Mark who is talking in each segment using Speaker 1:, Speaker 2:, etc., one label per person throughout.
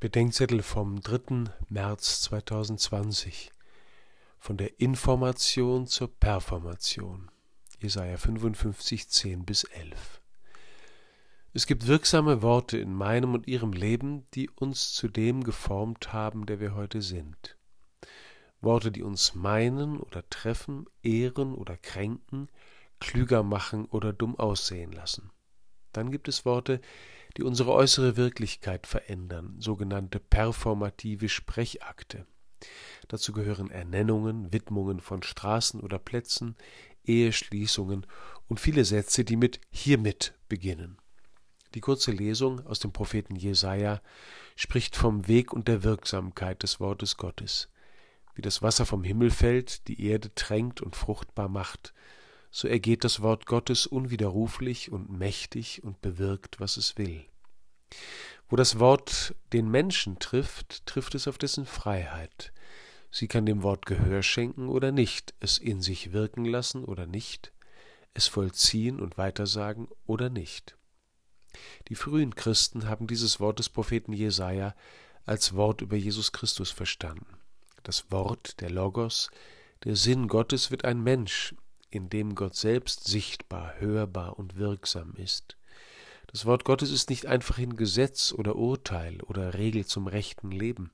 Speaker 1: Bedenkzettel vom 3. März 2020 von der Information zur Performation. Jesaja 55, 10 bis 11. Es gibt wirksame Worte in meinem und Ihrem Leben, die uns zu dem geformt haben, der wir heute sind. Worte, die uns meinen oder treffen, ehren oder kränken, klüger machen oder dumm aussehen lassen. Dann gibt es Worte, die unsere äußere Wirklichkeit verändern, sogenannte performative Sprechakte. Dazu gehören Ernennungen, Widmungen von Straßen oder Plätzen, Eheschließungen und viele Sätze, die mit hiermit beginnen. Die kurze Lesung aus dem Propheten Jesaja spricht vom Weg und der Wirksamkeit des Wortes Gottes. Wie das Wasser vom Himmel fällt, die Erde tränkt und fruchtbar macht, so ergeht das Wort Gottes unwiderruflich und mächtig und bewirkt, was es will. Wo das Wort den Menschen trifft, trifft es auf dessen Freiheit. Sie kann dem Wort Gehör schenken oder nicht, es in sich wirken lassen oder nicht, es vollziehen und weitersagen oder nicht. Die frühen Christen haben dieses Wort des Propheten Jesaja als Wort über Jesus Christus verstanden. Das Wort, der Logos, der Sinn Gottes wird ein Mensch, in dem Gott selbst sichtbar, hörbar und wirksam ist. Das Wort Gottes ist nicht einfach ein Gesetz oder Urteil oder Regel zum rechten Leben.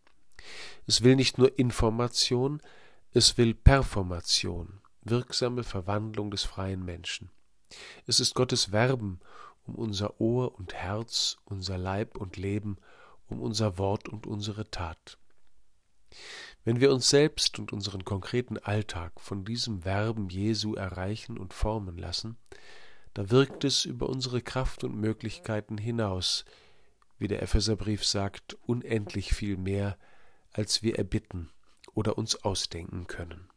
Speaker 1: Es will nicht nur Information, es will Performation, wirksame Verwandlung des freien Menschen. Es ist Gottes Werben um unser Ohr und Herz, unser Leib und Leben, um unser Wort und unsere Tat. Wenn wir uns selbst und unseren konkreten Alltag von diesem Verben Jesu erreichen und formen lassen, da wirkt es über unsere Kraft und Möglichkeiten hinaus, wie der Epheserbrief sagt, unendlich viel mehr, als wir erbitten oder uns ausdenken können.